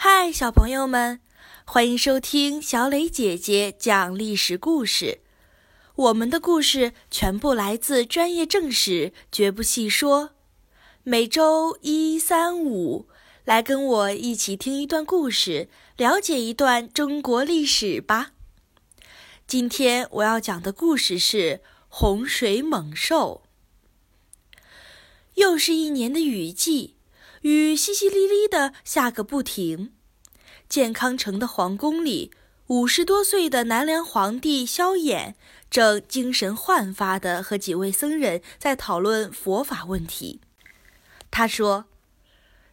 嗨，小朋友们，欢迎收听小磊姐姐讲历史故事。我们的故事全部来自专业正史，绝不细说。每周一、三、五，来跟我一起听一段故事，了解一段中国历史吧。今天我要讲的故事是洪水猛兽。又是一年的雨季。雨淅淅沥沥的下个不停，健康城的皇宫里，五十多岁的南梁皇帝萧衍正精神焕发的和几位僧人在讨论佛法问题。他说：“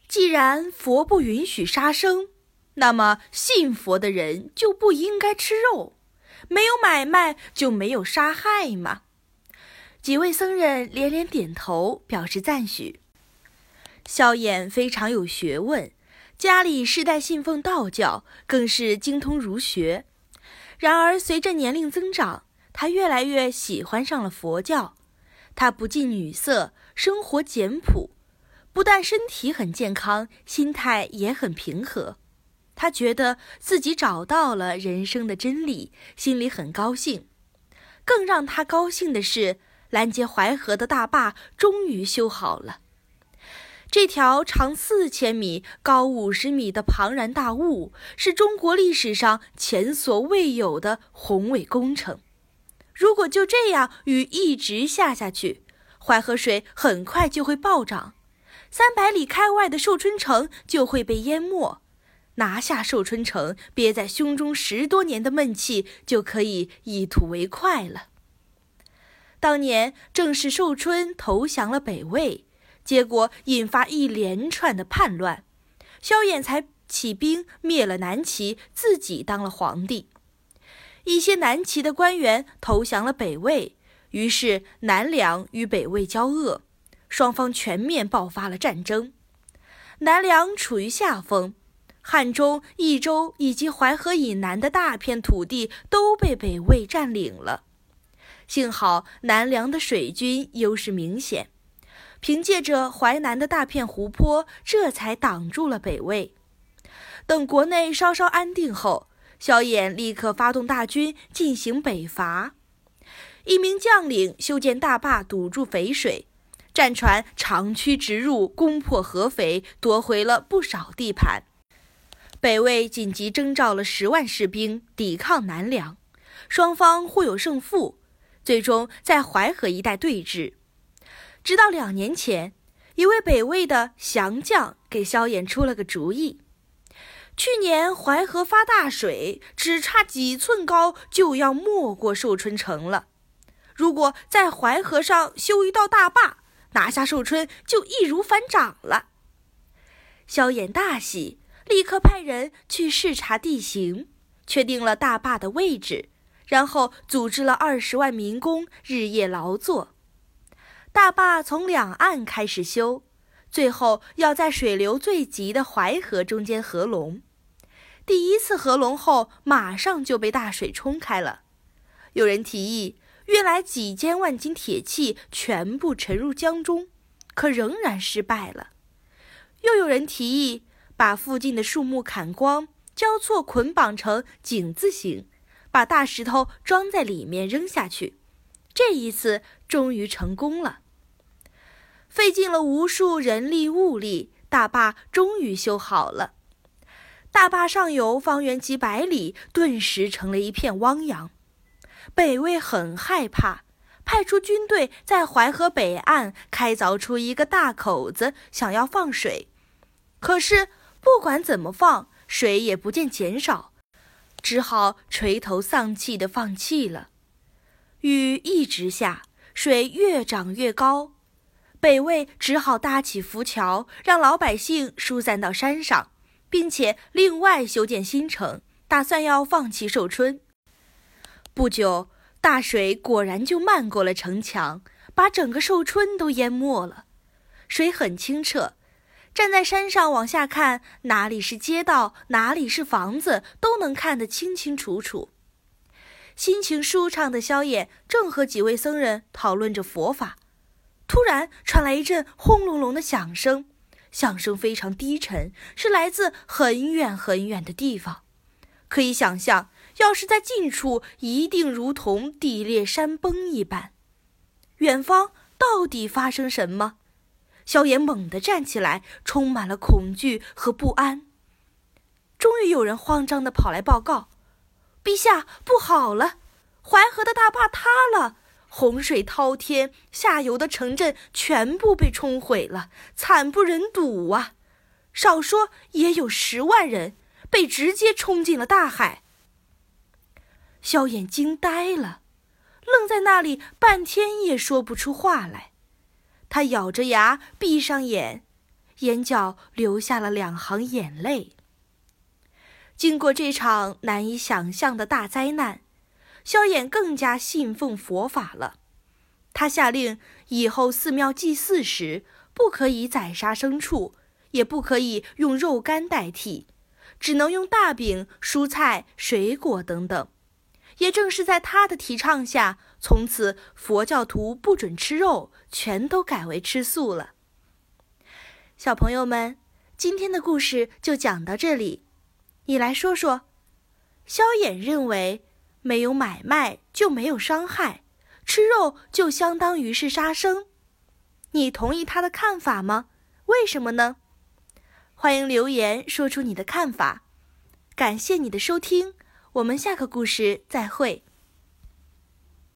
既然佛不允许杀生，那么信佛的人就不应该吃肉，没有买卖就没有杀害嘛。”几位僧人连连点头，表示赞许。萧衍非常有学问，家里世代信奉道教，更是精通儒学。然而，随着年龄增长，他越来越喜欢上了佛教。他不近女色，生活简朴，不但身体很健康，心态也很平和。他觉得自己找到了人生的真理，心里很高兴。更让他高兴的是，拦截淮河的大坝终于修好了。这条长四千米、高五十米的庞然大物，是中国历史上前所未有的宏伟工程。如果就这样雨一直下下去，淮河水很快就会暴涨，三百里开外的寿春城就会被淹没。拿下寿春城，憋在胸中十多年的闷气就可以一吐为快了。当年正是寿春投降了北魏。结果引发一连串的叛乱，萧衍才起兵灭了南齐，自己当了皇帝。一些南齐的官员投降了北魏，于是南梁与北魏交恶，双方全面爆发了战争。南梁处于下风，汉中、益州以及淮河以南的大片土地都被北魏占领了。幸好南梁的水军优势明显。凭借着淮南的大片湖泊，这才挡住了北魏。等国内稍稍安定后，萧衍立刻发动大军进行北伐。一名将领修建大坝堵住淝水，战船长驱直入，攻破合肥，夺回了不少地盘。北魏紧急征召了十万士兵抵抗南梁，双方互有胜负，最终在淮河一带对峙。直到两年前，一位北魏的降将给萧衍出了个主意：去年淮河发大水，只差几寸高就要没过寿春城了。如果在淮河上修一道大坝，拿下寿春就易如反掌了。萧衍大喜，立刻派人去视察地形，确定了大坝的位置，然后组织了二十万民工日夜劳作。大坝从两岸开始修，最后要在水流最急的淮河中间合龙。第一次合龙后，马上就被大水冲开了。有人提议运来几千万斤铁器，全部沉入江中，可仍然失败了。又有人提议把附近的树木砍光，交错捆绑成井字形，把大石头装在里面扔下去。这一次终于成功了。费尽了无数人力物力，大坝终于修好了。大坝上游方圆几百里，顿时成了一片汪洋。北魏很害怕，派出军队在淮河北岸开凿出一个大口子，想要放水。可是不管怎么放，水也不见减少，只好垂头丧气地放弃了。雨一直下，水越涨越高。北魏只好搭起浮桥，让老百姓疏散到山上，并且另外修建新城，打算要放弃寿春。不久，大水果然就漫过了城墙，把整个寿春都淹没了。水很清澈，站在山上往下看，哪里是街道，哪里是房子，都能看得清清楚楚。心情舒畅的萧衍正和几位僧人讨论着佛法。突然传来一阵轰隆隆的响声，响声非常低沉，是来自很远很远的地方。可以想象，要是在近处，一定如同地裂山崩一般。远方到底发生什么？萧炎猛地站起来，充满了恐惧和不安。终于有人慌张地跑来报告：“陛下，不好了！淮河的大坝塌了，洪水滔天，下游的城镇全部被冲毁了，惨不忍睹啊！少说也有十万人被直接冲进了大海。”萧衍惊呆了，愣在那里半天也说不出话来。他咬着牙，闭上眼，眼角流下了两行眼泪。经过这场难以想象的大灾难，萧衍更加信奉佛法了。他下令，以后寺庙祭祀时，不可以宰杀牲畜，也不可以用肉干代替，只能用大饼、蔬菜、水果等等。也正是在他的提倡下，从此佛教徒不准吃肉，全都改为吃素了。小朋友们，今天的故事就讲到这里。你来说说，萧衍认为没有买卖就没有伤害，吃肉就相当于是杀生。你同意他的看法吗？为什么呢？欢迎留言说出你的看法。感谢你的收听，我们下个故事再会。